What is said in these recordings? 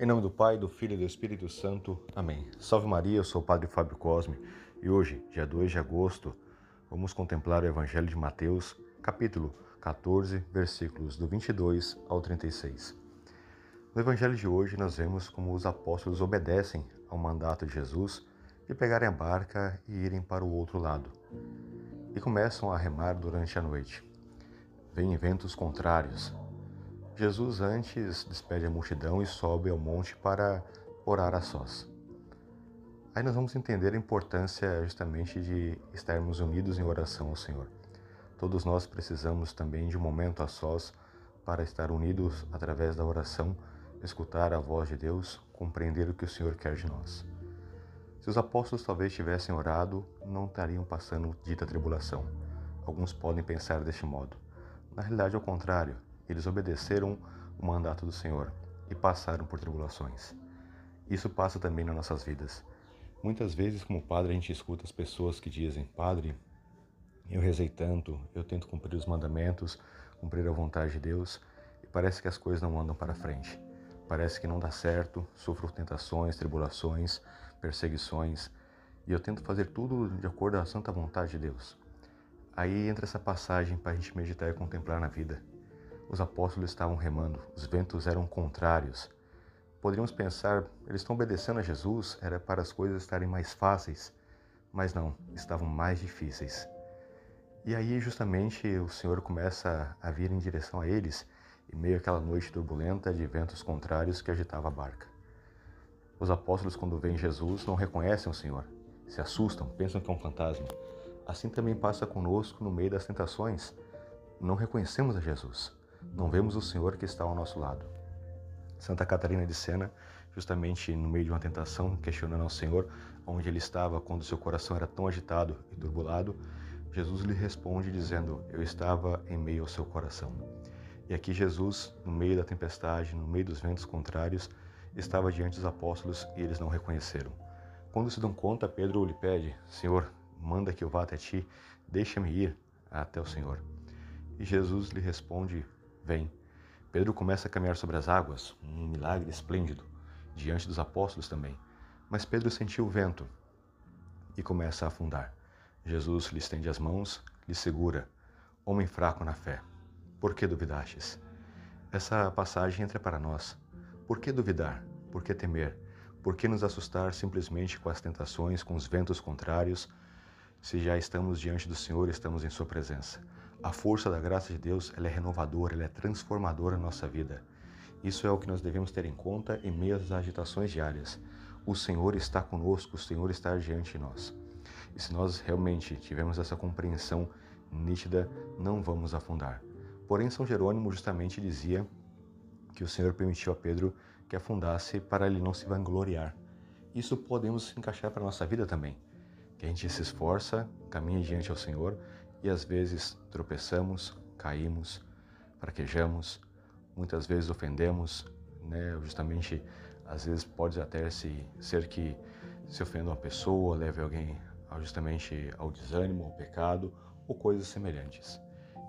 Em nome do Pai, do Filho e do Espírito Santo. Amém. Salve Maria, eu sou o Padre Fábio Cosme e hoje, dia 2 de agosto, vamos contemplar o Evangelho de Mateus, capítulo 14, versículos do 22 ao 36. No Evangelho de hoje, nós vemos como os apóstolos obedecem ao mandato de Jesus de pegarem a barca e irem para o outro lado. E começam a remar durante a noite. Vêm ventos contrários, Jesus antes despede a multidão e sobe ao monte para orar a sós. Aí nós vamos entender a importância justamente de estarmos unidos em oração ao Senhor. Todos nós precisamos também de um momento a sós para estar unidos através da oração, escutar a voz de Deus, compreender o que o Senhor quer de nós. Se os apóstolos talvez tivessem orado, não estariam passando dita tribulação. Alguns podem pensar deste modo. Na realidade, é o contrário. Eles obedeceram o mandato do Senhor e passaram por tribulações. Isso passa também nas nossas vidas. Muitas vezes, como padre, a gente escuta as pessoas que dizem: Padre, eu rezei tanto, eu tento cumprir os mandamentos, cumprir a vontade de Deus, e parece que as coisas não andam para frente. Parece que não dá certo, sofro tentações, tribulações, perseguições, e eu tento fazer tudo de acordo a santa vontade de Deus. Aí entra essa passagem para a gente meditar e contemplar na vida. Os apóstolos estavam remando, os ventos eram contrários. Poderíamos pensar, eles estão obedecendo a Jesus, era para as coisas estarem mais fáceis, mas não, estavam mais difíceis. E aí, justamente, o Senhor começa a vir em direção a eles, em meio àquela noite turbulenta de ventos contrários que agitava a barca. Os apóstolos, quando veem Jesus, não reconhecem o Senhor, se assustam, pensam que é um fantasma. Assim também passa conosco no meio das tentações. Não reconhecemos a Jesus não vemos o Senhor que está ao nosso lado. Santa Catarina de Sena, justamente no meio de uma tentação, questionando ao Senhor onde ele estava quando seu coração era tão agitado e turbulado, Jesus lhe responde dizendo: Eu estava em meio ao seu coração. E aqui Jesus, no meio da tempestade, no meio dos ventos contrários, estava diante dos apóstolos e eles não reconheceram. Quando se dão conta, Pedro lhe pede: Senhor, manda que eu vá até ti, deixa-me ir até o Senhor. E Jesus lhe responde Vem. Pedro começa a caminhar sobre as águas, um milagre esplêndido, diante dos apóstolos também. Mas Pedro sentiu o vento e começa a afundar. Jesus lhe estende as mãos, lhe segura. Homem fraco na fé, por que duvidastes? Essa passagem entra para nós. Por que duvidar? Por que temer? Por que nos assustar simplesmente com as tentações, com os ventos contrários, se já estamos diante do Senhor estamos em Sua presença? A força da graça de Deus ela é renovadora, ela é transformadora na nossa vida. Isso é o que nós devemos ter em conta em meio às agitações diárias. O Senhor está conosco, o Senhor está diante de nós. E se nós realmente tivermos essa compreensão nítida, não vamos afundar. Porém, São Jerônimo justamente dizia que o Senhor permitiu a Pedro que afundasse para ele não se vangloriar. Isso podemos encaixar para a nossa vida também. Que a gente se esforça, caminha diante ao Senhor e às vezes tropeçamos, caímos, fraquejamos, muitas vezes ofendemos, né? Justamente, às vezes pode até se, ser que se ofenda uma pessoa, leve alguém justamente ao desânimo, ao pecado ou coisas semelhantes.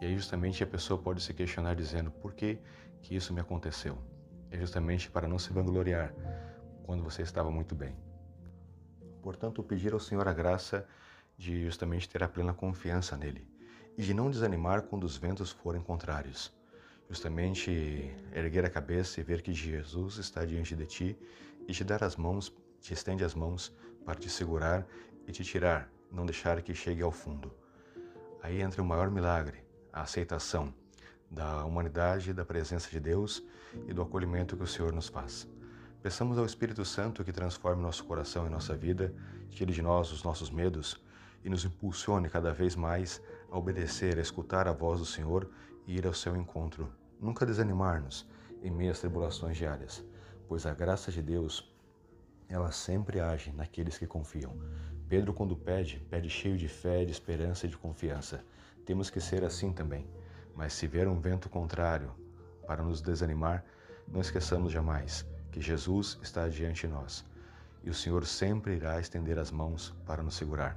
E aí justamente a pessoa pode se questionar dizendo por que que isso me aconteceu? É justamente para não se vangloriar quando você estava muito bem. Portanto, pedir ao Senhor a graça de justamente ter a plena confiança nele e de não desanimar quando os ventos forem contrários. Justamente erguer a cabeça e ver que Jesus está diante de ti e te dar as mãos, te estende as mãos para te segurar e te tirar, não deixar que chegue ao fundo. Aí entra o maior milagre, a aceitação da humanidade, da presença de Deus e do acolhimento que o Senhor nos faz. Peçamos ao Espírito Santo que transforme nosso coração e nossa vida, tire de nós os nossos medos e nos impulsione cada vez mais a obedecer, a escutar a voz do Senhor e ir ao seu encontro. Nunca desanimar-nos em meio às tribulações diárias, pois a graça de Deus, ela sempre age naqueles que confiam. Pedro, quando pede, pede cheio de fé, de esperança e de confiança. Temos que ser assim também. Mas se vier um vento contrário para nos desanimar, não esqueçamos jamais que Jesus está diante de nós e o Senhor sempre irá estender as mãos para nos segurar.